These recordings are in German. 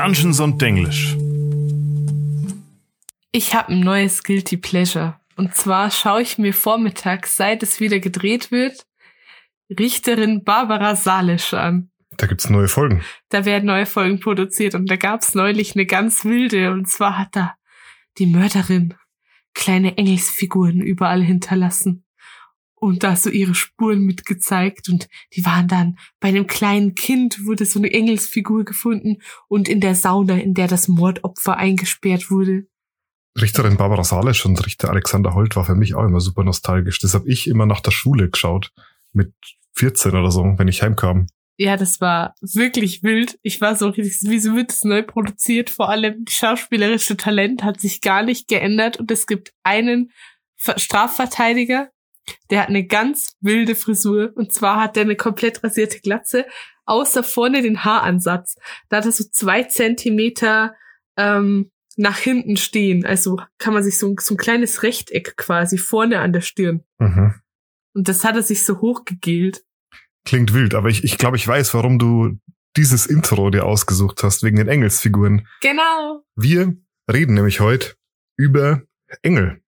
Dungeons und Denglisch. Ich habe ein neues Guilty Pleasure. Und zwar schaue ich mir vormittags, seit es wieder gedreht wird, Richterin Barbara Salisch an. Da gibt's neue Folgen. Da werden neue Folgen produziert und da gab's neulich eine ganz wilde und zwar hat da die Mörderin kleine Engelsfiguren überall hinterlassen und da so ihre Spuren mitgezeigt und die waren dann bei einem kleinen Kind wurde so eine Engelsfigur gefunden und in der Sauna, in der das Mordopfer eingesperrt wurde. Richterin Barbara Salisch und Richter Alexander Holt war für mich auch immer super nostalgisch. Das habe ich immer nach der Schule geschaut. Mit 14 oder so, wenn ich heimkam. Ja, das war wirklich wild. Ich war so richtig, wieso wird es neu produziert? Vor allem die schauspielerische Talent hat sich gar nicht geändert und es gibt einen Strafverteidiger, der hat eine ganz wilde Frisur und zwar hat er eine komplett rasierte Glatze, außer vorne den Haaransatz. Da hat er so zwei Zentimeter ähm, nach hinten stehen. Also kann man sich so, so ein kleines Rechteck quasi vorne an der Stirn. Mhm. Und das hat er sich so hochgegelt. Klingt wild, aber ich, ich glaube, ich weiß, warum du dieses Intro dir ausgesucht hast, wegen den Engelsfiguren. Genau. Wir reden nämlich heute über Engel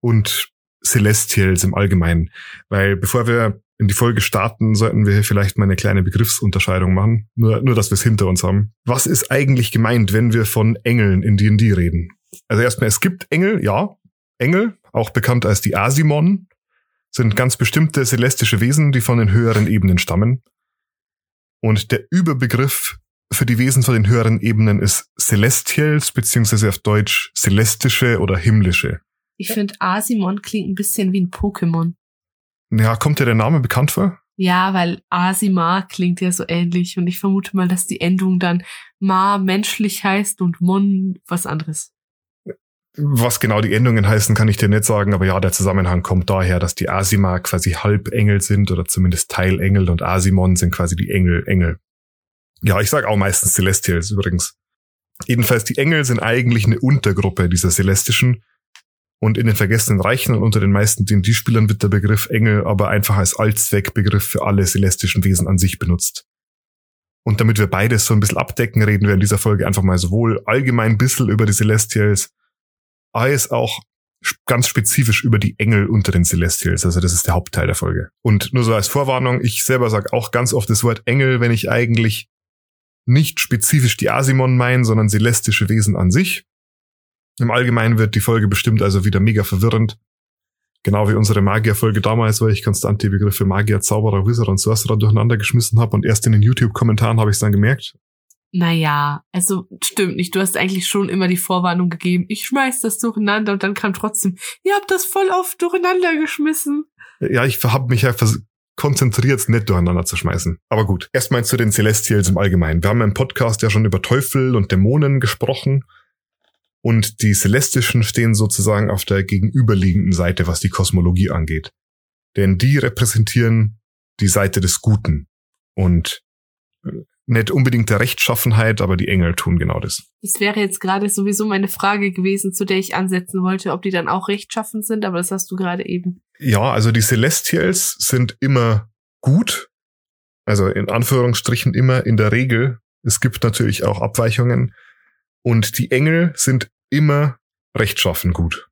und Celestials im Allgemeinen. Weil bevor wir in die Folge starten, sollten wir hier vielleicht mal eine kleine Begriffsunterscheidung machen. Nur, nur dass wir es hinter uns haben. Was ist eigentlich gemeint, wenn wir von Engeln in D&D reden? Also erstmal, es gibt Engel, ja. Engel, auch bekannt als die Asimon, sind ganz bestimmte celestische Wesen, die von den höheren Ebenen stammen. Und der Überbegriff für die Wesen von den höheren Ebenen ist Celestials, beziehungsweise auf Deutsch celestische oder himmlische. Ich finde, Asimon klingt ein bisschen wie ein Pokémon. Ja, kommt dir der Name bekannt vor? Ja, weil Asima klingt ja so ähnlich und ich vermute mal, dass die Endung dann Ma menschlich heißt und Mon was anderes. Was genau die Endungen heißen, kann ich dir nicht sagen, aber ja, der Zusammenhang kommt daher, dass die Asima quasi Halbengel sind oder zumindest Teilengel und Asimon sind quasi die Engel, Engel. Ja, ich sag auch meistens Celestials übrigens. Jedenfalls, die Engel sind eigentlich eine Untergruppe dieser Celestischen und in den Vergessenen Reichen und unter den meisten D&D-Spielern wird der Begriff Engel aber einfach als Allzweckbegriff für alle celestischen Wesen an sich benutzt. Und damit wir beides so ein bisschen abdecken, reden wir in dieser Folge einfach mal sowohl allgemein ein bisschen über die Celestials, als auch ganz spezifisch über die Engel unter den Celestials. Also das ist der Hauptteil der Folge. Und nur so als Vorwarnung, ich selber sage auch ganz oft das Wort Engel, wenn ich eigentlich nicht spezifisch die Asimon meine, sondern celestische Wesen an sich. Im Allgemeinen wird die Folge bestimmt also wieder mega verwirrend. Genau wie unsere Magier-Folge damals, weil ich konstant die Begriffe Magier, Zauberer, Wizard und Sorcerer durcheinander geschmissen habe und erst in den YouTube-Kommentaren habe ich es dann gemerkt. Naja, also stimmt nicht. Du hast eigentlich schon immer die Vorwarnung gegeben, ich schmeiß das durcheinander und dann kam trotzdem, ihr habt das voll oft durcheinander geschmissen. Ja, ich habe mich ja konzentriert, nicht durcheinander zu schmeißen. Aber gut, erstmal zu den Celestials im Allgemeinen. Wir haben im Podcast ja schon über Teufel und Dämonen gesprochen und die Celestischen stehen sozusagen auf der gegenüberliegenden Seite, was die Kosmologie angeht. Denn die repräsentieren die Seite des Guten und äh, nicht unbedingt der Rechtschaffenheit, aber die Engel tun genau das. Das wäre jetzt gerade sowieso meine Frage gewesen, zu der ich ansetzen wollte, ob die dann auch rechtschaffen sind, aber das hast du gerade eben. Ja, also die Celestials sind immer gut, also in Anführungsstrichen immer in der Regel. Es gibt natürlich auch Abweichungen, und die Engel sind immer rechtschaffen gut.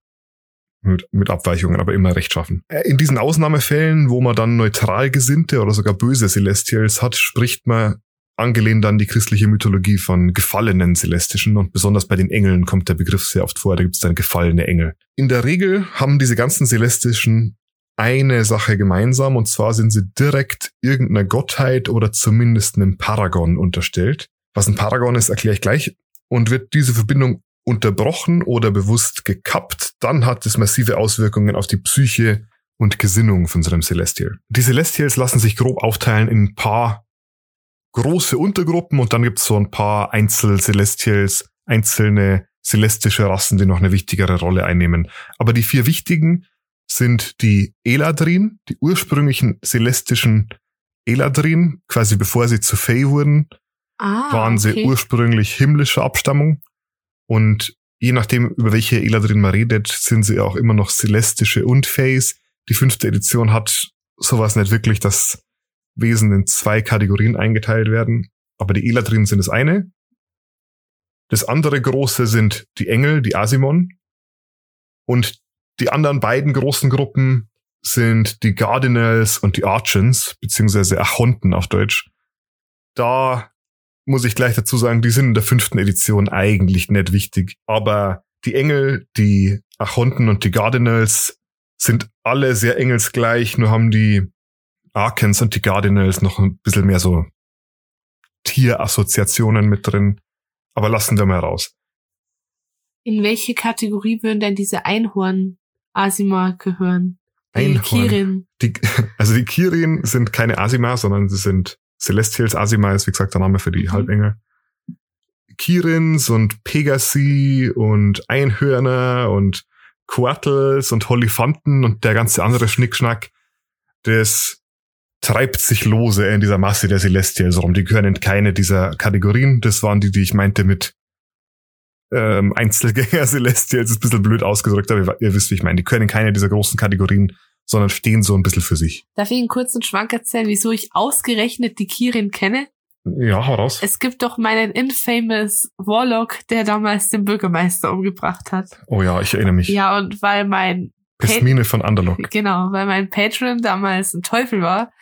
Mit, mit Abweichungen, aber immer rechtschaffen. Äh, in diesen Ausnahmefällen, wo man dann neutral gesinnte oder sogar böse Celestials hat, spricht man angelehnt an die christliche Mythologie von gefallenen Celestischen und besonders bei den Engeln kommt der Begriff sehr oft vor, da gibt es dann gefallene Engel. In der Regel haben diese ganzen Celestischen eine Sache gemeinsam und zwar sind sie direkt irgendeiner Gottheit oder zumindest einem Paragon unterstellt. Was ein Paragon ist, erkläre ich gleich. Und wird diese Verbindung unterbrochen oder bewusst gekappt, dann hat es massive Auswirkungen auf die Psyche und Gesinnung von so einem Celestial. Die Celestials lassen sich grob aufteilen in ein paar große Untergruppen und dann gibt es so ein paar Einzel-Celestials, einzelne celestische Rassen, die noch eine wichtigere Rolle einnehmen. Aber die vier wichtigen sind die Eladrin, die ursprünglichen celestischen Eladrin, quasi bevor sie zu Fey wurden, Ah, waren sie okay. ursprünglich himmlischer Abstammung und je nachdem, über welche Eladrin man redet, sind sie auch immer noch celestische und Fays. Die fünfte Edition hat sowas nicht wirklich, dass Wesen in zwei Kategorien eingeteilt werden. Aber die Eladrin sind das eine. Das andere große sind die Engel, die Asimon. Und die anderen beiden großen Gruppen sind die Cardinals und die Archons, beziehungsweise Achonten auf Deutsch. Da muss ich gleich dazu sagen, die sind in der fünften Edition eigentlich nicht wichtig. Aber die Engel, die Achonten und die Cardinals sind alle sehr engelsgleich, nur haben die Arkans und die Cardinals noch ein bisschen mehr so Tierassoziationen mit drin. Aber lassen wir mal raus. In welche Kategorie würden denn diese Einhorn Asima gehören? Die Einhorn. Kirin. Die, also die Kirin sind keine Asima, sondern sie sind Celestials. Asima ist, wie gesagt, der Name für die mhm. Halbengel. Kirins und Pegasi und Einhörner und Quartles und Holifanten und der ganze andere Schnickschnack, das treibt sich lose in dieser Masse der Celestials rum. Die gehören in keine dieser Kategorien. Das waren die, die ich meinte mit ähm, Einzelgänger Celestials. ist ein bisschen blöd ausgedrückt, aber ihr wisst, wie ich meine. Die gehören in keine dieser großen Kategorien, sondern stehen so ein bisschen für sich. Darf ich einen kurzen Schwank erzählen, wieso ich ausgerechnet die Kirin kenne? Ja, heraus. Es gibt doch meinen infamous Warlock, der damals den Bürgermeister umgebracht hat. Oh ja, ich erinnere mich. Ja, und weil mein Pesmine von Underlock. Genau, weil mein Patron damals ein Teufel war,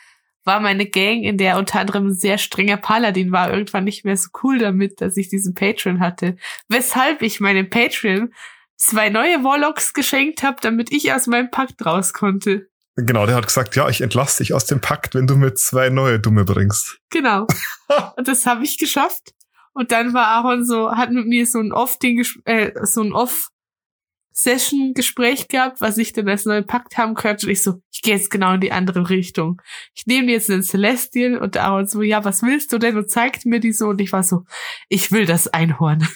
war meine Gang, in der unter anderem ein sehr strenger Paladin war, irgendwann nicht mehr so cool damit, dass ich diesen Patron hatte. Weshalb ich meinem Patron zwei neue Warlocks geschenkt habe, damit ich aus meinem Pakt raus konnte. Genau, der hat gesagt, ja, ich entlasse dich aus dem Pakt, wenn du mir zwei neue Dumme bringst. Genau. Und das habe ich geschafft. Und dann war Aaron so, hat mit mir so ein Off-Ding, äh, so ein Off Session-Gespräch gehabt, was ich denn als neuen Pakt haben könnte. Und ich so, ich gehe jetzt genau in die andere Richtung. Ich nehme jetzt den Celestial und Aaron so, ja, was willst du denn? Und zeigt mir die so. Und ich war so, ich will das Einhorn.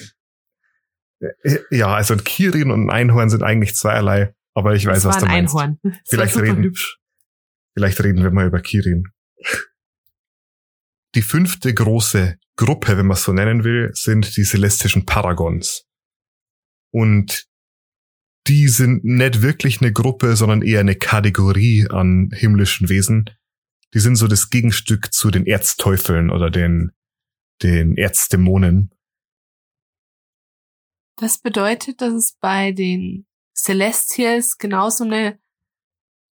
Ja, also ein Kirin und ein Einhorn sind eigentlich zweierlei. Aber ich weiß, das was du meinst. Einhorn. Das vielleicht reden, hübsch. vielleicht reden wir mal über Kirin. Die fünfte große Gruppe, wenn man es so nennen will, sind die celestischen Paragons. Und die sind nicht wirklich eine Gruppe, sondern eher eine Kategorie an himmlischen Wesen. Die sind so das Gegenstück zu den Erzteufeln oder den, den Erzdämonen. Das bedeutet, dass es bei den Celestials genauso eine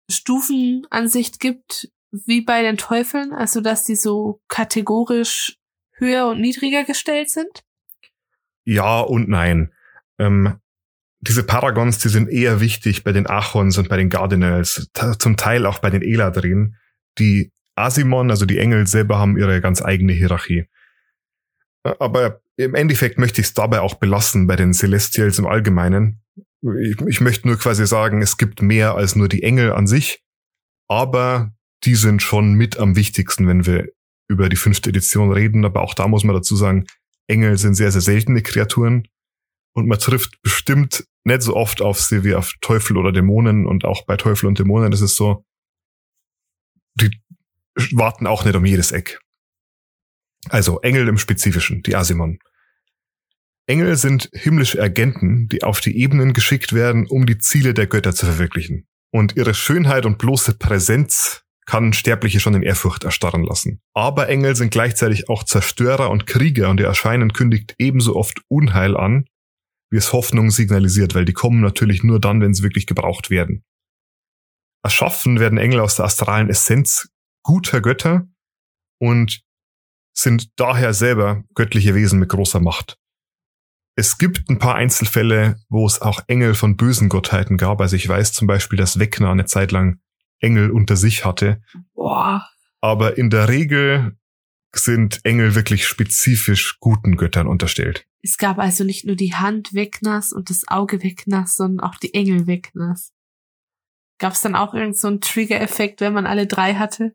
Stufenansicht gibt wie bei den Teufeln, also dass die so kategorisch höher und niedriger gestellt sind? Ja und nein. Ähm, diese Paragons, die sind eher wichtig bei den Achons und bei den Cardinals, zum Teil auch bei den Eladrin. Die Asimon, also die Engel selber, haben ihre ganz eigene Hierarchie. Aber im Endeffekt möchte ich es dabei auch belassen bei den Celestials im Allgemeinen. Ich, ich möchte nur quasi sagen, es gibt mehr als nur die Engel an sich, aber die sind schon mit am wichtigsten, wenn wir über die fünfte Edition reden. Aber auch da muss man dazu sagen, Engel sind sehr, sehr seltene Kreaturen und man trifft bestimmt nicht so oft auf sie wie auf Teufel oder Dämonen und auch bei Teufel und Dämonen ist es so, die warten auch nicht um jedes Eck. Also Engel im Spezifischen, die Asimon. Engel sind himmlische Agenten, die auf die Ebenen geschickt werden, um die Ziele der Götter zu verwirklichen. Und ihre Schönheit und bloße Präsenz kann Sterbliche schon in Ehrfurcht erstarren lassen. Aber Engel sind gleichzeitig auch Zerstörer und Krieger und ihr Erscheinen kündigt ebenso oft Unheil an, wie es Hoffnung signalisiert, weil die kommen natürlich nur dann, wenn sie wirklich gebraucht werden. Erschaffen werden Engel aus der astralen Essenz guter Götter und sind daher selber göttliche Wesen mit großer Macht. Es gibt ein paar Einzelfälle, wo es auch Engel von bösen Gottheiten gab. Also ich weiß zum Beispiel, dass Wegner eine Zeit lang Engel unter sich hatte. Boah. Aber in der Regel sind Engel wirklich spezifisch guten Göttern unterstellt. Es gab also nicht nur die Hand Wegners und das Auge Wegners, sondern auch die Engel Wegners. Gab es dann auch irgendeinen so Trigger-Effekt, wenn man alle drei hatte?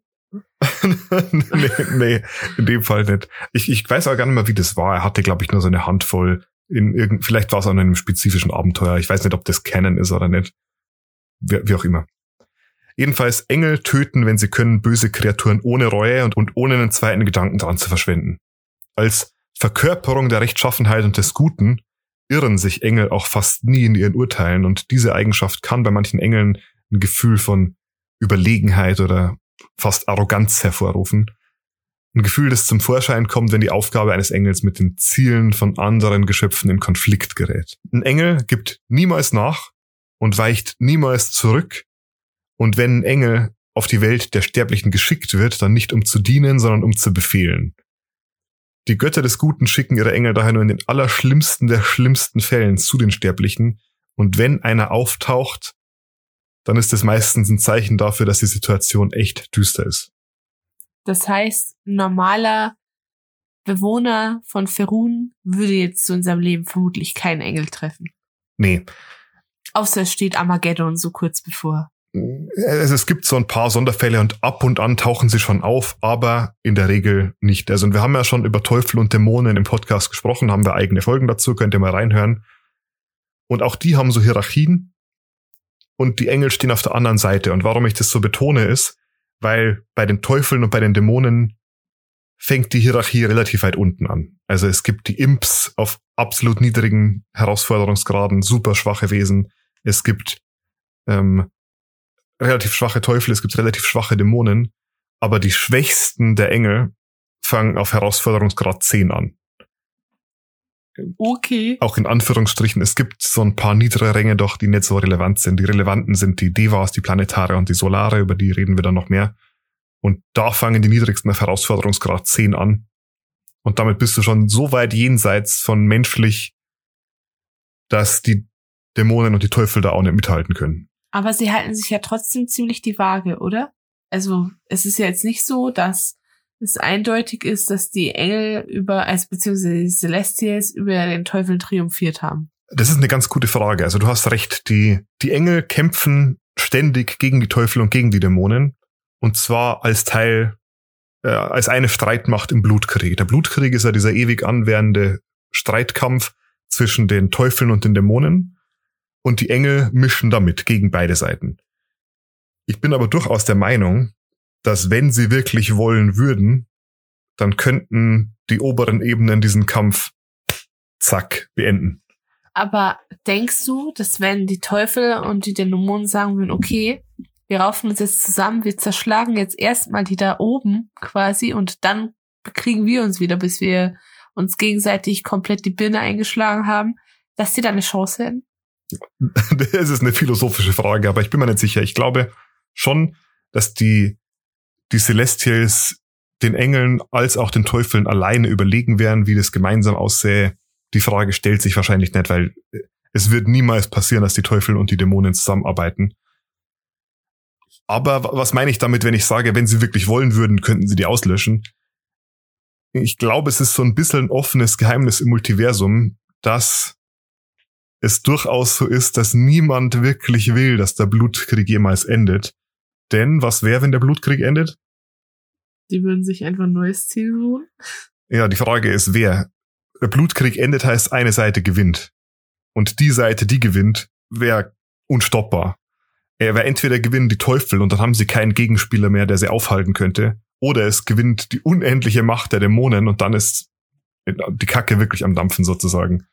nee, nee, in dem Fall nicht. Ich, ich weiß auch gar nicht mehr, wie das war. Er hatte, glaube ich, nur so eine Handvoll in irgend, vielleicht war es in einem spezifischen Abenteuer. Ich weiß nicht, ob das Canon ist oder nicht. Wie, wie auch immer. Jedenfalls Engel töten, wenn sie können, böse Kreaturen ohne Reue und, und ohne einen zweiten Gedanken daran zu verschwenden. Als Verkörperung der Rechtschaffenheit und des Guten irren sich Engel auch fast nie in ihren Urteilen und diese Eigenschaft kann bei manchen Engeln ein Gefühl von Überlegenheit oder fast Arroganz hervorrufen. Ein Gefühl, das zum Vorschein kommt, wenn die Aufgabe eines Engels mit den Zielen von anderen Geschöpfen in Konflikt gerät. Ein Engel gibt niemals nach und weicht niemals zurück. Und wenn ein Engel auf die Welt der Sterblichen geschickt wird, dann nicht um zu dienen, sondern um zu befehlen. Die Götter des Guten schicken ihre Engel daher nur in den allerschlimmsten der schlimmsten Fällen zu den Sterblichen. Und wenn einer auftaucht, dann ist es meistens ein Zeichen dafür, dass die Situation echt düster ist. Das heißt, ein normaler Bewohner von Ferun würde jetzt zu unserem Leben vermutlich keinen Engel treffen. Nee. Außer es steht Armageddon so kurz bevor. Also es gibt so ein paar Sonderfälle und ab und an tauchen sie schon auf, aber in der Regel nicht. Also wir haben ja schon über Teufel und Dämonen im Podcast gesprochen, haben wir eigene Folgen dazu, könnt ihr mal reinhören. Und auch die haben so Hierarchien und die Engel stehen auf der anderen Seite. Und warum ich das so betone ist, weil bei den Teufeln und bei den Dämonen fängt die Hierarchie relativ weit unten an. Also es gibt die Imps auf absolut niedrigen Herausforderungsgraden, super schwache Wesen. Es gibt ähm, relativ schwache Teufel, es gibt relativ schwache Dämonen, aber die schwächsten der Engel fangen auf Herausforderungsgrad 10 an. Okay. Auch in Anführungsstrichen, es gibt so ein paar niedere Ränge doch, die nicht so relevant sind. Die relevanten sind die Devas, die Planetare und die Solare, über die reden wir dann noch mehr. Und da fangen die niedrigsten auf Herausforderungsgrad 10 an. Und damit bist du schon so weit jenseits von menschlich, dass die Dämonen und die Teufel da auch nicht mithalten können. Aber sie halten sich ja trotzdem ziemlich die Waage, oder? Also es ist ja jetzt nicht so, dass es eindeutig ist, dass die Engel über, also beziehungsweise die Celestials über den Teufel triumphiert haben. Das ist eine ganz gute Frage. Also du hast recht, die, die Engel kämpfen ständig gegen die Teufel und gegen die Dämonen. Und zwar als Teil, äh, als eine Streitmacht im Blutkrieg. Der Blutkrieg ist ja dieser ewig anwährende Streitkampf zwischen den Teufeln und den Dämonen und die Engel mischen damit gegen beide Seiten. Ich bin aber durchaus der Meinung, dass wenn sie wirklich wollen würden, dann könnten die oberen Ebenen diesen Kampf zack beenden. Aber denkst du, dass wenn die Teufel und die Dämonen sagen würden, okay, wir raufen uns jetzt zusammen, wir zerschlagen jetzt erstmal die da oben quasi und dann kriegen wir uns wieder, bis wir uns gegenseitig komplett die Birne eingeschlagen haben, dass die da eine Chance hätten? Das ist eine philosophische Frage, aber ich bin mir nicht sicher. Ich glaube schon, dass die, die Celestials den Engeln als auch den Teufeln alleine überlegen wären, wie das gemeinsam aussähe. Die Frage stellt sich wahrscheinlich nicht, weil es wird niemals passieren, dass die Teufel und die Dämonen zusammenarbeiten. Aber was meine ich damit, wenn ich sage, wenn sie wirklich wollen würden, könnten sie die auslöschen? Ich glaube, es ist so ein bisschen ein offenes Geheimnis im Multiversum, dass es durchaus so ist, dass niemand wirklich will, dass der Blutkrieg jemals endet. Denn was wäre, wenn der Blutkrieg endet? Die würden sich einfach ein neues Ziel suchen. Ja, die Frage ist, wer? Der Blutkrieg endet heißt, eine Seite gewinnt. Und die Seite, die gewinnt, wäre unstoppbar. Er wäre entweder gewinnen die Teufel und dann haben sie keinen Gegenspieler mehr, der sie aufhalten könnte, oder es gewinnt die unendliche Macht der Dämonen und dann ist die Kacke wirklich am Dampfen sozusagen.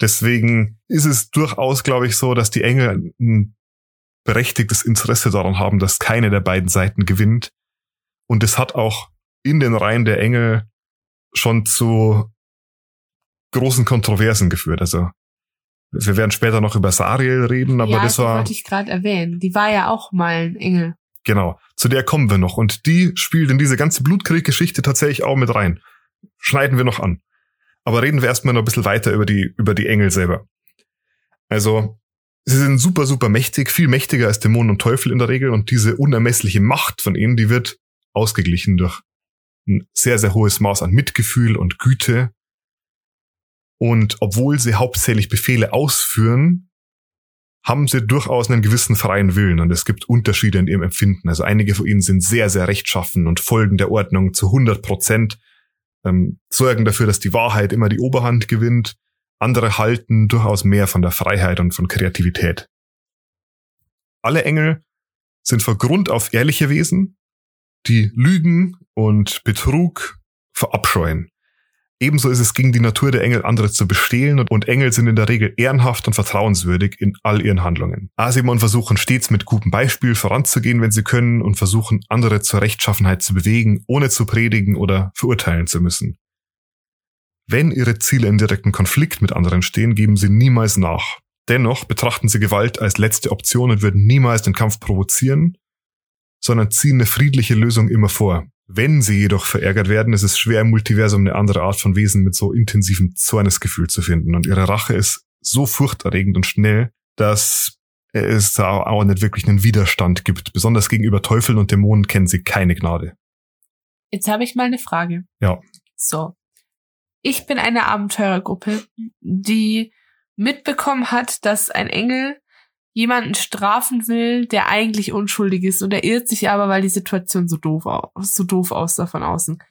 Deswegen ist es durchaus, glaube ich, so, dass die Engel ein berechtigtes Interesse daran haben, dass keine der beiden Seiten gewinnt. Und es hat auch in den Reihen der Engel schon zu großen Kontroversen geführt. Also wir werden später noch über Sariel reden, aber ja, das war. wollte ich gerade erwähnen. Die war ja auch mal ein Engel. Genau, zu der kommen wir noch. Und die spielt in diese ganze Blutkrieg-Geschichte tatsächlich auch mit rein. Schneiden wir noch an. Aber reden wir erstmal noch ein bisschen weiter über die, über die Engel selber. Also, sie sind super, super mächtig, viel mächtiger als Dämonen und Teufel in der Regel und diese unermessliche Macht von ihnen, die wird ausgeglichen durch ein sehr, sehr hohes Maß an Mitgefühl und Güte. Und obwohl sie hauptsächlich Befehle ausführen, haben sie durchaus einen gewissen freien Willen und es gibt Unterschiede in ihrem Empfinden. Also einige von ihnen sind sehr, sehr rechtschaffen und folgen der Ordnung zu 100 Prozent ähm, sorgen dafür, dass die Wahrheit immer die Oberhand gewinnt. Andere halten durchaus mehr von der Freiheit und von Kreativität. Alle Engel sind von Grund auf ehrliche Wesen, die Lügen und Betrug verabscheuen. Ebenso ist es gegen die Natur der Engel, andere zu bestehlen und Engel sind in der Regel ehrenhaft und vertrauenswürdig in all ihren Handlungen. Asimon versuchen stets mit gutem Beispiel voranzugehen, wenn sie können und versuchen andere zur Rechtschaffenheit zu bewegen, ohne zu predigen oder verurteilen zu müssen. Wenn ihre Ziele in direkten Konflikt mit anderen stehen, geben sie niemals nach. Dennoch betrachten sie Gewalt als letzte Option und würden niemals den Kampf provozieren, sondern ziehen eine friedliche Lösung immer vor. Wenn sie jedoch verärgert werden, ist es schwer im Multiversum eine andere Art von Wesen mit so intensivem Zornesgefühl zu finden. Und ihre Rache ist so furchterregend und schnell, dass es da auch nicht wirklich einen Widerstand gibt. Besonders gegenüber Teufeln und Dämonen kennen sie keine Gnade. Jetzt habe ich mal eine Frage. Ja. So. Ich bin eine Abenteurergruppe, die mitbekommen hat, dass ein Engel jemanden strafen will, der eigentlich unschuldig ist und er irrt sich aber, weil die Situation so doof, so doof aussah von außen.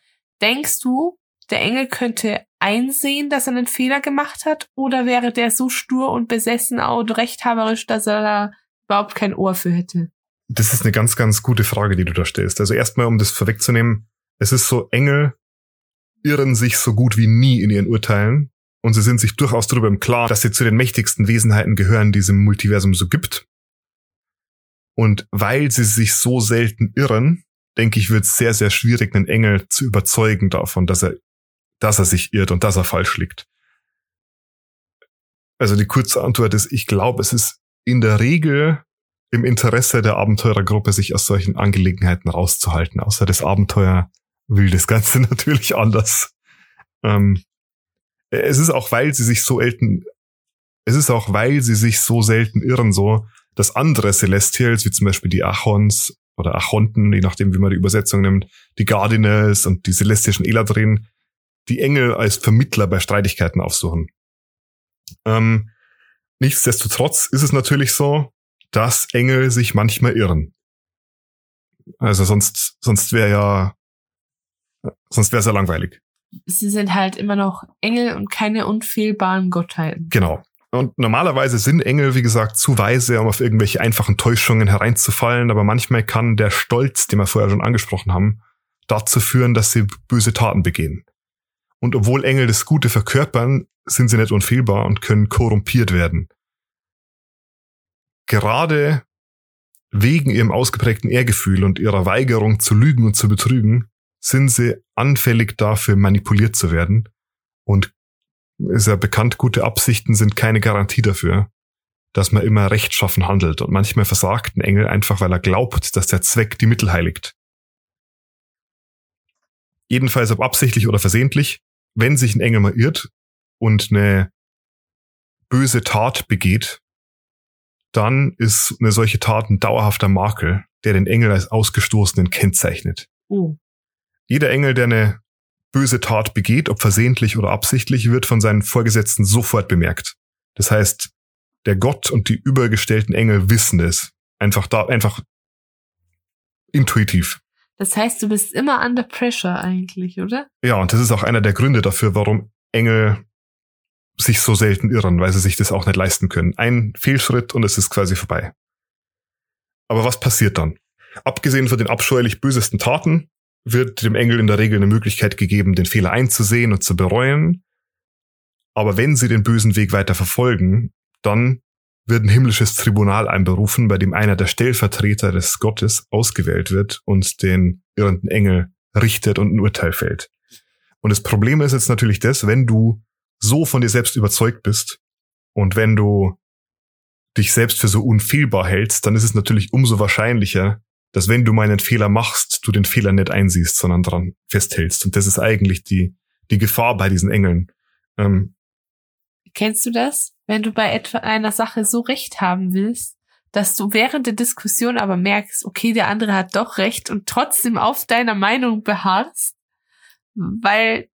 Denkst du, der Engel könnte einsehen, dass er einen Fehler gemacht hat oder wäre der so stur und besessen und rechthaberisch, dass er da überhaupt kein Ohr für hätte? Das ist eine ganz, ganz gute Frage, die du da stellst. Also erstmal, um das vorwegzunehmen, es ist so, Engel irren sich so gut wie nie in ihren Urteilen. Und sie sind sich durchaus darüber im Klaren, dass sie zu den mächtigsten Wesenheiten gehören, die es im Multiversum so gibt. Und weil sie sich so selten irren, denke ich, wird es sehr, sehr schwierig, einen Engel zu überzeugen davon, dass er, dass er sich irrt und dass er falsch liegt. Also die kurze Antwort ist, ich glaube, es ist in der Regel im Interesse der Abenteurergruppe, sich aus solchen Angelegenheiten rauszuhalten. Außer das Abenteuer will das Ganze natürlich anders. Ähm, es ist auch, weil sie sich so selten, es ist auch, weil sie sich so selten irren, so, dass andere Celestials, wie zum Beispiel die Achons oder Achonten, je nachdem, wie man die Übersetzung nimmt, die Guardians und die celestischen Eladrin, die Engel als Vermittler bei Streitigkeiten aufsuchen. Ähm, nichtsdestotrotz ist es natürlich so, dass Engel sich manchmal irren. Also sonst, sonst wäre ja, sonst wäre es ja langweilig sie sind halt immer noch Engel und keine unfehlbaren Gottheiten. Genau. Und normalerweise sind Engel, wie gesagt, zu weise, um auf irgendwelche einfachen Täuschungen hereinzufallen, aber manchmal kann der Stolz, den wir vorher schon angesprochen haben, dazu führen, dass sie böse Taten begehen. Und obwohl Engel das Gute verkörpern, sind sie nicht unfehlbar und können korrumpiert werden. Gerade wegen ihrem ausgeprägten Ehrgefühl und ihrer Weigerung zu lügen und zu betrügen, sind sie anfällig dafür, manipuliert zu werden. Und ist ja bekannt, gute Absichten sind keine Garantie dafür, dass man immer rechtschaffen handelt. Und manchmal versagt ein Engel einfach, weil er glaubt, dass der Zweck die Mittel heiligt. Jedenfalls ob absichtlich oder versehentlich, wenn sich ein Engel mal irrt und eine böse Tat begeht, dann ist eine solche Tat ein dauerhafter Makel, der den Engel als Ausgestoßenen kennzeichnet. Oh. Jeder Engel, der eine böse Tat begeht, ob versehentlich oder absichtlich, wird von seinen Vorgesetzten sofort bemerkt. Das heißt, der Gott und die übergestellten Engel wissen es. Einfach da, einfach intuitiv. Das heißt, du bist immer under pressure eigentlich, oder? Ja, und das ist auch einer der Gründe dafür, warum Engel sich so selten irren, weil sie sich das auch nicht leisten können. Ein Fehlschritt und es ist quasi vorbei. Aber was passiert dann? Abgesehen von den abscheulich bösesten Taten wird dem Engel in der Regel eine Möglichkeit gegeben, den Fehler einzusehen und zu bereuen. Aber wenn sie den bösen Weg weiter verfolgen, dann wird ein himmlisches Tribunal einberufen, bei dem einer der Stellvertreter des Gottes ausgewählt wird und den irrenden Engel richtet und ein Urteil fällt. Und das Problem ist jetzt natürlich das, wenn du so von dir selbst überzeugt bist und wenn du dich selbst für so unfehlbar hältst, dann ist es natürlich umso wahrscheinlicher, dass wenn du mal einen Fehler machst, du den Fehler nicht einsiehst, sondern dran festhältst. Und das ist eigentlich die, die Gefahr bei diesen Engeln. Ähm, Kennst du das? Wenn du bei etwa einer Sache so recht haben willst, dass du während der Diskussion aber merkst, okay, der andere hat doch recht und trotzdem auf deiner Meinung beharrst, weil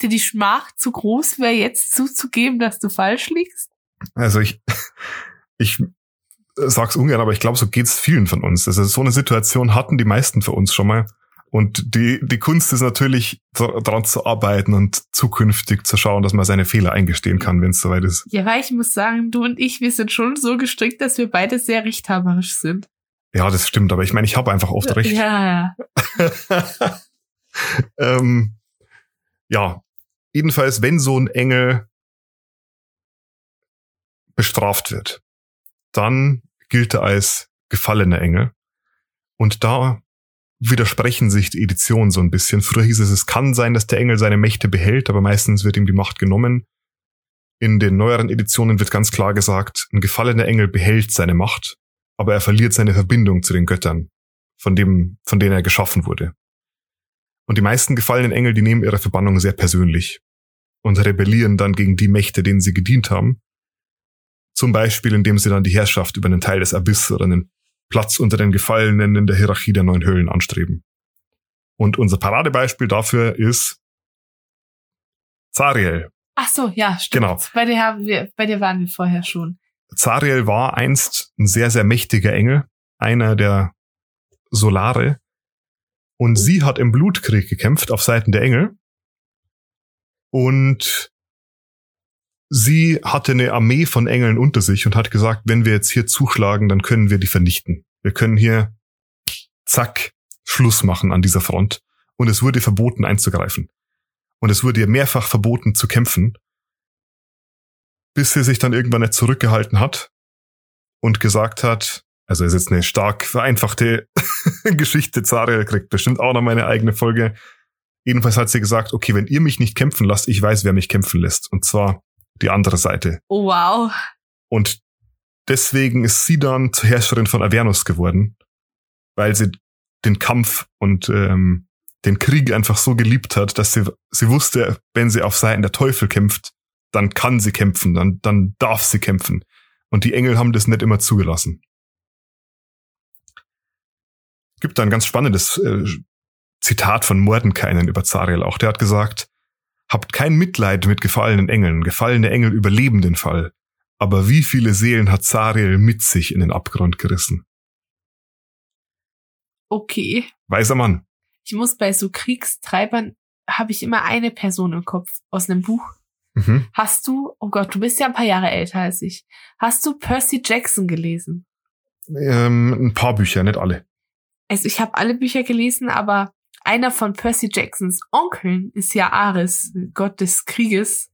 dir die Schmach zu groß wäre, jetzt zuzugeben, dass du falsch liegst? Also ich, ich sag's ungern, aber ich glaube, so geht's vielen von uns. Also so eine Situation hatten die meisten für uns schon mal. Und die, die Kunst ist natürlich, daran zu arbeiten und zukünftig zu schauen, dass man seine Fehler eingestehen kann, wenn es soweit ist. Ja, weil ich muss sagen, du und ich, wir sind schon so gestrickt, dass wir beide sehr rechthaberisch sind. Ja, das stimmt, aber ich meine, ich habe einfach oft recht. Ja, ja. ähm, ja, jedenfalls, wenn so ein Engel bestraft wird, dann gilt er als gefallener Engel. Und da widersprechen sich die Editionen so ein bisschen. Früher hieß es, es kann sein, dass der Engel seine Mächte behält, aber meistens wird ihm die Macht genommen. In den neueren Editionen wird ganz klar gesagt, ein gefallener Engel behält seine Macht, aber er verliert seine Verbindung zu den Göttern, von dem, von denen er geschaffen wurde. Und die meisten gefallenen Engel, die nehmen ihre Verbannung sehr persönlich und rebellieren dann gegen die Mächte, denen sie gedient haben. Zum Beispiel, indem sie dann die Herrschaft über einen Teil des Abyss oder einen Platz unter den Gefallenen in der Hierarchie der neuen Höhlen anstreben. Und unser Paradebeispiel dafür ist Zariel. Ach so, ja, stimmt. Genau. Bei dir, haben wir, bei dir waren wir vorher schon. Zariel war einst ein sehr, sehr mächtiger Engel, einer der Solare. Und sie hat im Blutkrieg gekämpft auf Seiten der Engel. Und sie hatte eine Armee von Engeln unter sich und hat gesagt, wenn wir jetzt hier zuschlagen, dann können wir die vernichten. Wir können hier, zack, Schluss machen an dieser Front. Und es wurde verboten einzugreifen. Und es wurde ihr mehrfach verboten zu kämpfen, bis sie sich dann irgendwann nicht zurückgehalten hat und gesagt hat, also ist jetzt eine stark vereinfachte Geschichte, Zariel kriegt bestimmt auch noch meine eigene Folge. Jedenfalls hat sie gesagt, okay, wenn ihr mich nicht kämpfen lasst, ich weiß, wer mich kämpfen lässt. Und zwar die andere Seite. Oh, wow. Und deswegen ist sie dann zur Herrscherin von Avernus geworden, weil sie den Kampf und ähm, den Krieg einfach so geliebt hat, dass sie, sie wusste, wenn sie auf Seiten der Teufel kämpft, dann kann sie kämpfen, dann, dann darf sie kämpfen. Und die Engel haben das nicht immer zugelassen. Gibt da ein ganz spannendes äh, Zitat von Mordenkainen über Zariel auch. Der hat gesagt, Habt kein Mitleid mit gefallenen Engeln. Gefallene Engel überleben den Fall. Aber wie viele Seelen hat Zariel mit sich in den Abgrund gerissen? Okay. Weiser Mann. Ich muss bei so Kriegstreibern, habe ich immer eine Person im Kopf aus einem Buch. Mhm. Hast du, oh Gott, du bist ja ein paar Jahre älter als ich. Hast du Percy Jackson gelesen? Ähm, ein paar Bücher, nicht alle. Also ich habe alle Bücher gelesen, aber einer von Percy Jacksons Onkeln ist ja Ares, Gott des Krieges.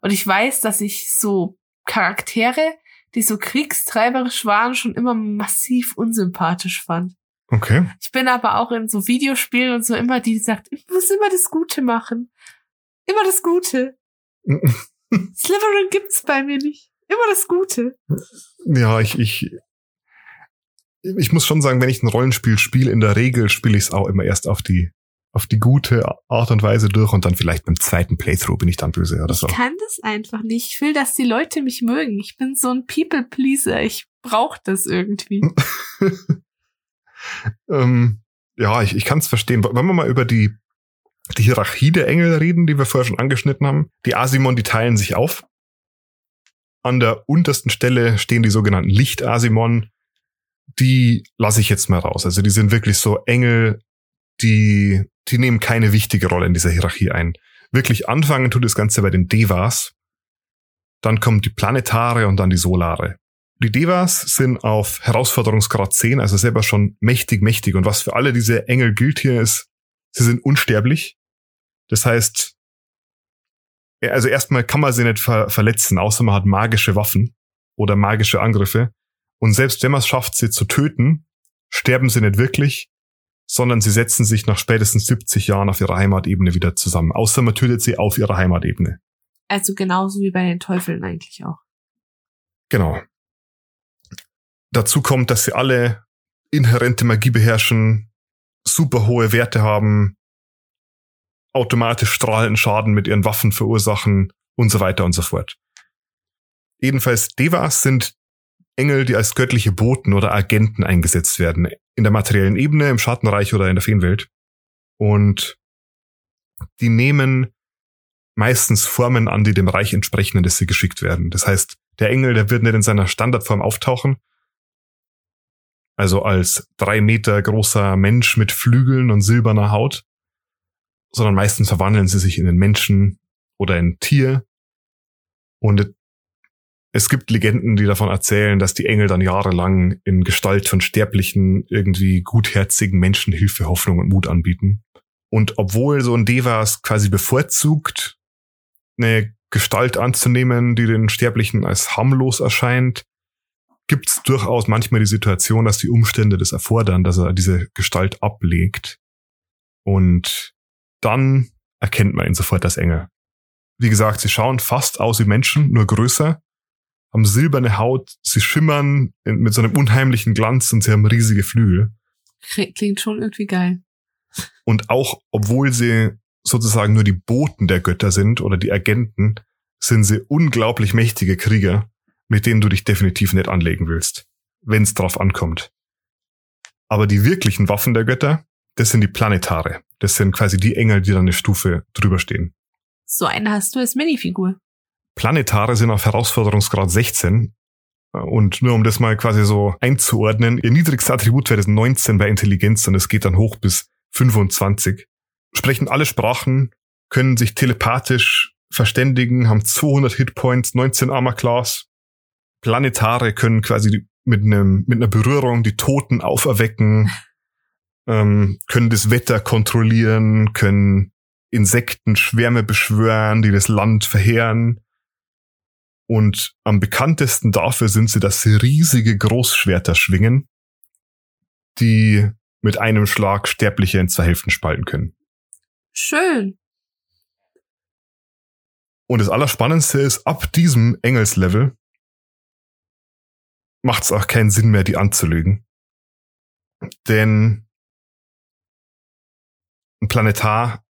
Und ich weiß, dass ich so Charaktere, die so kriegstreiberisch waren, schon immer massiv unsympathisch fand. Okay. Ich bin aber auch in so Videospielen und so immer die, die sagt, ich muss immer das Gute machen. Immer das Gute. Slytherin gibt's bei mir nicht. Immer das Gute. Ja, ich, ich, ich muss schon sagen, wenn ich ein Rollenspiel spiele, in der Regel spiele ich es auch immer erst auf die auf die gute Art und Weise durch und dann vielleicht beim zweiten Playthrough bin ich dann böse oder so. Ich kann das einfach nicht. Ich will, dass die Leute mich mögen. Ich bin so ein People Pleaser. Ich brauche das irgendwie. ähm, ja, ich, ich kann es verstehen. Wollen wir mal über die, die Hierarchie der Engel reden, die wir vorher schon angeschnitten haben? Die Asimon, die teilen sich auf. An der untersten Stelle stehen die sogenannten Licht-Asimon. Die lasse ich jetzt mal raus. Also die sind wirklich so Engel, die, die nehmen keine wichtige Rolle in dieser Hierarchie ein. Wirklich anfangen tut das Ganze bei den Devas. Dann kommen die Planetare und dann die Solare. Die Devas sind auf Herausforderungsgrad 10, also selber schon mächtig, mächtig. Und was für alle diese Engel gilt hier ist, sie sind unsterblich. Das heißt, also erstmal kann man sie nicht ver verletzen, außer man hat magische Waffen oder magische Angriffe. Und selbst wenn man es schafft, sie zu töten, sterben sie nicht wirklich, sondern sie setzen sich nach spätestens 70 Jahren auf ihrer Heimatebene wieder zusammen. Außer man tötet sie auf ihrer Heimatebene. Also genauso wie bei den Teufeln eigentlich auch. Genau. Dazu kommt, dass sie alle inhärente Magie beherrschen, super hohe Werte haben, automatisch strahlenden Schaden mit ihren Waffen verursachen und so weiter und so fort. Jedenfalls Devas sind Engel, die als göttliche Boten oder Agenten eingesetzt werden. In der materiellen Ebene, im Schattenreich oder in der Feenwelt. Und die nehmen meistens Formen an, die dem Reich entsprechen, in das sie geschickt werden. Das heißt, der Engel, der wird nicht in seiner Standardform auftauchen. Also als drei Meter großer Mensch mit Flügeln und silberner Haut. Sondern meistens verwandeln sie sich in einen Menschen oder ein Tier. Und es gibt Legenden, die davon erzählen, dass die Engel dann jahrelang in Gestalt von sterblichen, irgendwie gutherzigen Menschen Hilfe, Hoffnung und Mut anbieten. Und obwohl so ein Devas quasi bevorzugt eine Gestalt anzunehmen, die den Sterblichen als harmlos erscheint, gibt es durchaus manchmal die Situation, dass die Umstände das erfordern, dass er diese Gestalt ablegt. Und dann erkennt man ihn sofort als Engel. Wie gesagt, sie schauen fast aus wie Menschen, nur größer, haben silberne Haut, sie schimmern mit so einem unheimlichen Glanz und sie haben riesige Flügel. Klingt schon irgendwie geil. Und auch, obwohl sie sozusagen nur die Boten der Götter sind oder die Agenten, sind sie unglaublich mächtige Krieger, mit denen du dich definitiv nicht anlegen willst, wenn es drauf ankommt. Aber die wirklichen Waffen der Götter, das sind die Planetare. Das sind quasi die Engel, die da eine Stufe drüber stehen. So eine hast du als Minifigur. Planetare sind auf Herausforderungsgrad 16. Und nur um das mal quasi so einzuordnen, ihr niedrigster Attributwert ist 19 bei Intelligenz und es geht dann hoch bis 25. Sprechen alle Sprachen, können sich telepathisch verständigen, haben 200 Hitpoints, 19 Armor Class. Planetare können quasi mit einem mit einer Berührung die Toten auferwecken, ähm, können das Wetter kontrollieren, können Insektenschwärme beschwören, die das Land verheeren. Und am bekanntesten dafür sind sie, dass sie riesige Großschwerter schwingen, die mit einem Schlag Sterbliche in zwei Hälften spalten können. Schön. Und das Allerspannendste ist, ab diesem Engelslevel macht es auch keinen Sinn mehr, die anzulügen. Denn ein Planetar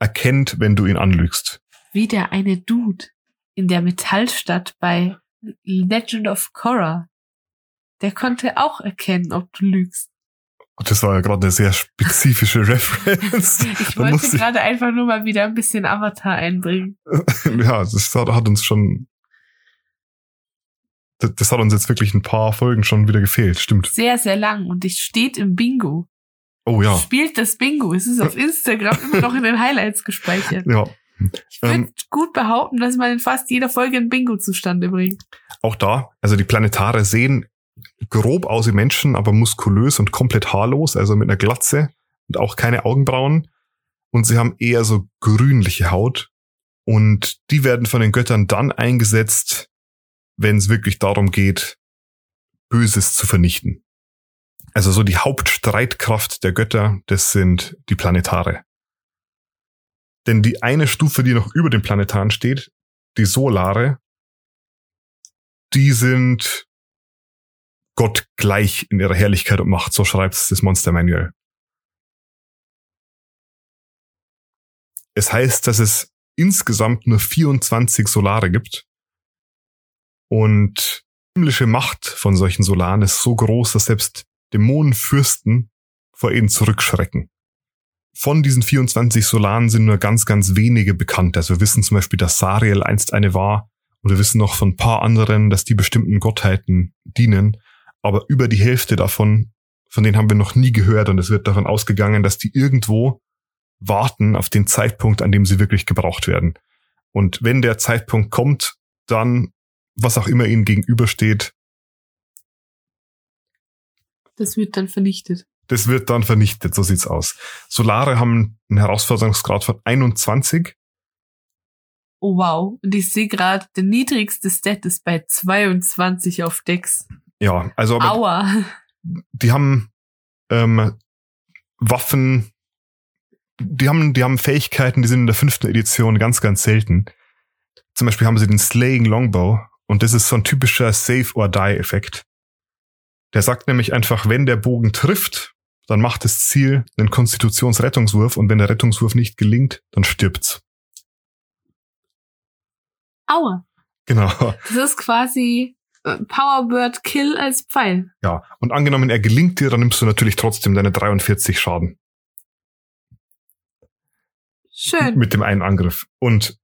erkennt, wenn du ihn anlügst. Wie der eine Dude in der Metallstadt bei Legend of Korra. Der konnte auch erkennen, ob du lügst. Das war ja gerade eine sehr spezifische Reference. ich wollte gerade einfach nur mal wieder ein bisschen Avatar einbringen. ja, das hat uns schon das hat uns jetzt wirklich ein paar Folgen schon wieder gefehlt, stimmt. Sehr, sehr lang und es steht im Bingo. Oh ja. Spielt das Bingo. Es ist auf Instagram immer noch in den Highlights gespeichert. Ja. Ich würde ähm, gut behaupten, dass man in fast jeder Folge ein Bingo zustande bringt. Auch da, also die Planetare sehen grob aus wie Menschen, aber muskulös und komplett haarlos, also mit einer Glatze und auch keine Augenbrauen. Und sie haben eher so grünliche Haut. Und die werden von den Göttern dann eingesetzt, wenn es wirklich darum geht, Böses zu vernichten. Also so die Hauptstreitkraft der Götter, das sind die Planetare. Denn die eine Stufe, die noch über den Planetaren steht, die Solare, die sind Gott gleich in ihrer Herrlichkeit und Macht, so schreibt es das Monster Manual. Es heißt, dass es insgesamt nur 24 Solare gibt. Und die himmlische Macht von solchen Solaren ist so groß, dass selbst Dämonenfürsten vor ihnen zurückschrecken. Von diesen 24 Solaren sind nur ganz, ganz wenige bekannt. Also wir wissen zum Beispiel, dass Sariel einst eine war. Und wir wissen noch von ein paar anderen, dass die bestimmten Gottheiten dienen. Aber über die Hälfte davon, von denen haben wir noch nie gehört. Und es wird davon ausgegangen, dass die irgendwo warten auf den Zeitpunkt, an dem sie wirklich gebraucht werden. Und wenn der Zeitpunkt kommt, dann, was auch immer ihnen gegenübersteht, das wird dann vernichtet. Das wird dann vernichtet, so sieht's aus. Solare haben einen Herausforderungsgrad von 21. Oh wow. Und ich sehe gerade, der niedrigste Stat ist bei 22 auf Dex. Ja, also aber Aua. die haben ähm, Waffen, die haben, die haben Fähigkeiten, die sind in der fünften Edition ganz, ganz selten. Zum Beispiel haben sie den Slaying Longbow und das ist so ein typischer Save or Die Effekt. Der sagt nämlich einfach, wenn der Bogen trifft, dann macht das Ziel einen Konstitutionsrettungswurf und wenn der Rettungswurf nicht gelingt, dann stirbt's. Aua. Genau. Das ist quasi äh, Powerbird Kill als Pfeil. Ja, und angenommen, er gelingt dir, dann nimmst du natürlich trotzdem deine 43 Schaden. Schön. Mit dem einen Angriff. Und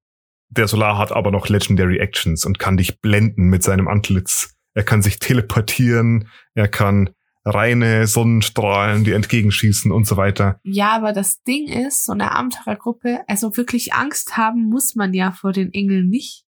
der Solar hat aber noch Legendary Actions und kann dich blenden mit seinem Antlitz er kann sich teleportieren, er kann reine Sonnenstrahlen, die entgegenschießen und so weiter. Ja, aber das Ding ist, so eine Abenteurergruppe, also wirklich Angst haben muss man ja vor den Engeln nicht.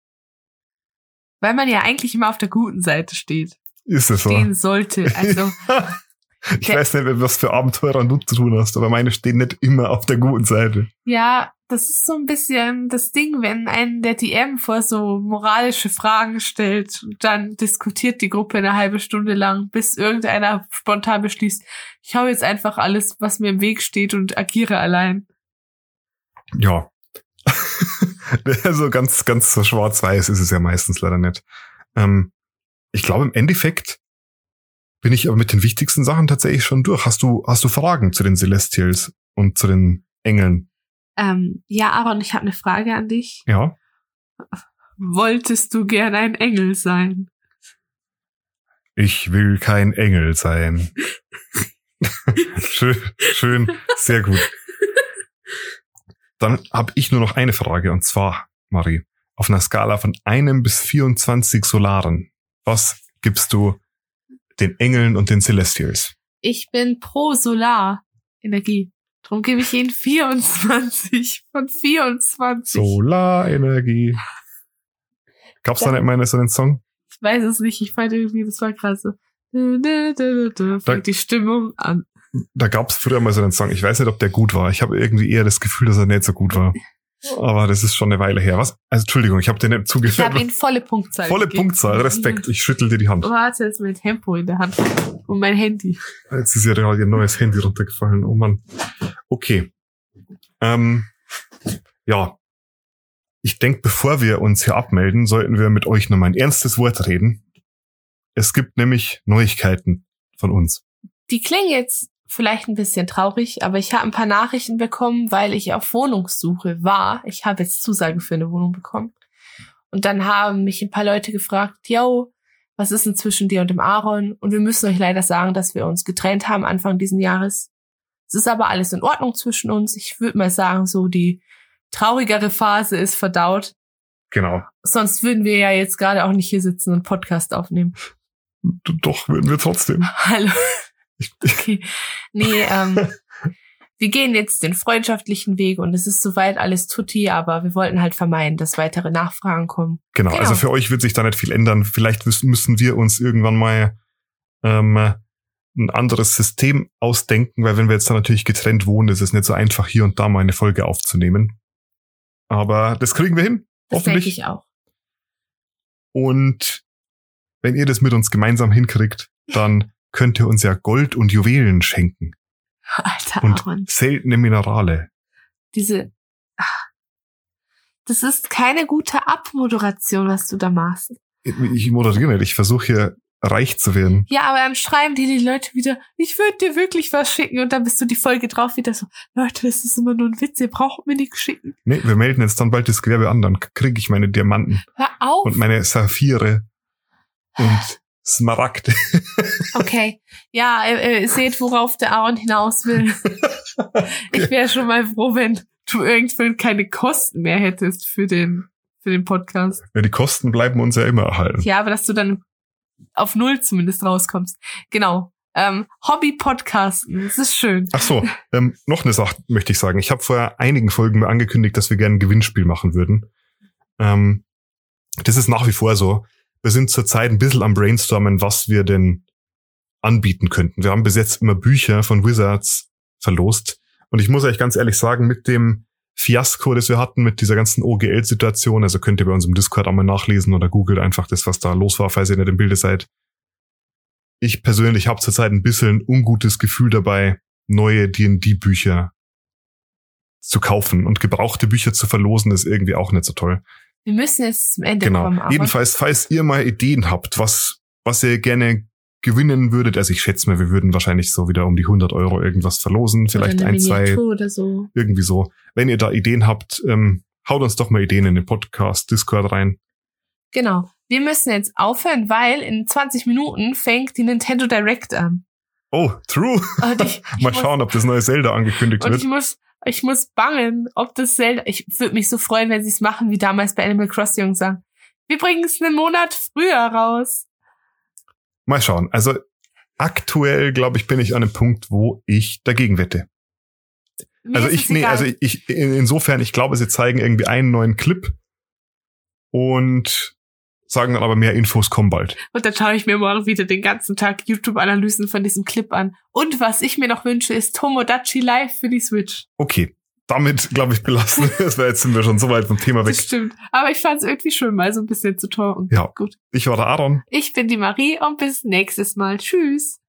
Weil man ja eigentlich immer auf der guten Seite steht. Ist es so? Stehen sollte. Also, Ich Der- weiß nicht, was für Abenteurer du zu tun hast, aber meine stehen nicht immer auf der guten Seite. Ja, das ist so ein bisschen das Ding, wenn einen der DM vor so moralische Fragen stellt, dann diskutiert die Gruppe eine halbe Stunde lang, bis irgendeiner spontan beschließt, ich hau jetzt einfach alles, was mir im Weg steht und agiere allein. Ja. also ganz, ganz so schwarz-weiß ist es ja meistens leider nicht. Ähm, ich glaube, im Endeffekt bin ich aber mit den wichtigsten Sachen tatsächlich schon durch. Hast du, hast du Fragen zu den Celestials und zu den Engeln? Ähm, ja, Aaron, ich habe eine Frage an dich. Ja. Wolltest du gern ein Engel sein? Ich will kein Engel sein. schön, schön, sehr gut. Dann habe ich nur noch eine Frage und zwar, Marie, auf einer Skala von einem bis 24 Solaren, was gibst du den Engeln und den Celestials? Ich bin pro Solarenergie. Drum gebe ich ihnen 24 von 24. Solarenergie. Gab's da nicht mal so einen Song? Ich weiß es nicht, ich fand irgendwie, das war krass so. Fängt die Stimmung an. Da gab's früher mal so einen Song. Ich weiß nicht, ob der gut war. Ich habe irgendwie eher das Gefühl, dass er nicht so gut war. Aber das ist schon eine Weile her. Was? Also Entschuldigung, ich habe dir nicht Ich zugehört. habe ihnen volle Punktzahl Volle gegeben. Punktzahl, Respekt. Ich schüttel dir die Hand. Oh, warte, jetzt mein Tempo in der Hand. Und mein Handy. Jetzt ist ja gerade ihr neues Handy runtergefallen. Oh Mann. Okay. Ähm, ja. Ich denke, bevor wir uns hier abmelden, sollten wir mit euch nochmal ein ernstes Wort reden. Es gibt nämlich Neuigkeiten von uns. Die klingen jetzt vielleicht ein bisschen traurig, aber ich habe ein paar Nachrichten bekommen, weil ich auf Wohnungssuche war. Ich habe jetzt Zusage für eine Wohnung bekommen. Und dann haben mich ein paar Leute gefragt, yo, was ist denn zwischen dir und dem Aaron? Und wir müssen euch leider sagen, dass wir uns getrennt haben Anfang diesen Jahres. Es ist aber alles in Ordnung zwischen uns. Ich würde mal sagen, so die traurigere Phase ist verdaut. Genau. Sonst würden wir ja jetzt gerade auch nicht hier sitzen und Podcast aufnehmen. Doch, würden wir trotzdem. Hallo. Okay. Nee, ähm, wir gehen jetzt den freundschaftlichen Weg und es ist soweit alles tutti, aber wir wollten halt vermeiden, dass weitere Nachfragen kommen. genau. Genau. Also für euch wird sich da nicht viel ändern. Vielleicht müssen, wir uns irgendwann mal ähm, ein anderes System ausdenken, weil wenn wir jetzt dann natürlich getrennt wohnen, ist es nicht so einfach, hier und da mal eine Folge aufzunehmen. Aber das kriegen wir hin, Das denke hoffentlich. ich auch. Und wenn ihr das mit uns gemeinsam hinkriegt, dann könnt ihr uns ja Gold und Juwelen schenken Alter und Aaron, seltene Minerale. diese. ah, Das ist keine gute Abmoderation, was du da machst. Ich moderiere nicht, ich versuche hier reich zu werden. Ja, aber dann schreiben dir die Leute wieder, ich würde dir wirklich was schicken und dann bist du die Folge drauf wieder so, Leute, das ist immer nur ein Witz, ihr braucht mir nichts schicken. Nee, wir melden jetzt dann bald das Gewerbe an, dann kriege ich meine Diamanten Hör auf. und meine Saphire und Smaragde. Okay. Ja, äh, äh, seht, worauf der Aaron hinaus will. Ich wäre schon mal froh, wenn du irgendwann keine Kosten mehr hättest für den, für den Podcast. Ja, die Kosten bleiben uns ja immer erhalten. Ja, aber dass du dann auf Null zumindest rauskommst. Genau. Ähm, Hobby-Podcasten. Das ist schön. Ach so, ähm, noch eine Sache möchte ich sagen. Ich habe vor einigen Folgen angekündigt, dass wir gerne ein Gewinnspiel machen würden. Ähm, das ist nach wie vor so. Wir sind zurzeit ein bisschen am Brainstormen, was wir denn anbieten könnten. Wir haben bis jetzt immer Bücher von Wizards verlost. Und ich muss euch ganz ehrlich sagen, mit dem Fiasko, das wir hatten, mit dieser ganzen OGL-Situation, also könnt ihr bei uns im Discord auch mal nachlesen oder googelt einfach das, was da los war, falls ihr nicht im Bilde seid. Ich persönlich habe zurzeit ein bisschen ein ungutes Gefühl dabei, neue D&D-Bücher zu kaufen und gebrauchte Bücher zu verlosen, ist irgendwie auch nicht so toll. Wir müssen jetzt zum Ende Genau. kommen. Jedenfalls, falls ihr mal Ideen habt, was, was ihr gerne gewinnen würdet, also ich schätze mal, wir würden wahrscheinlich so wieder um die 100 Euro irgendwas verlosen, vielleicht ein, zwei, oder so. irgendwie so. Wenn ihr da Ideen habt, ähm, haut uns doch mal Ideen in den Podcast, Discord rein. Genau. Wir müssen jetzt aufhören, weil in 20 Minuten fängt die Nintendo Direct an. Oh, true. Ich, ich mal muss- schauen, ob das neue Zelda angekündigt Und wird. ich muss, ich muss bangen, ob das Zelda, ich würde mich so freuen, wenn sie es machen, wie damals bei Animal Crossing sagen, wir bringen es einen Monat früher raus. Mal schauen. Also aktuell, glaube ich, bin ich an einem Punkt, wo ich dagegen wette. Mir Also ich, nee, egal. also ich, in- insofern, ich glaube, sie zeigen irgendwie einen neuen Clip und sagen dann aber mehr Infos kommen bald. Und dann schaue ich mir morgen wieder den ganzen Tag YouTube-Analysen von diesem Clip an. Und was ich mir noch wünsche, ist Tomodachi Live für die Switch. Okay, damit, glaube ich, belassen. das wäre jetzt sind wir schon so weit vom Thema weg. Das stimmt. Aber ich fand es irgendwie schön, mal so ein bisschen zu talken. Ja. Gut. Ich war der Aaron. Ich bin die Marie und bis nächstes Mal. Tschüss.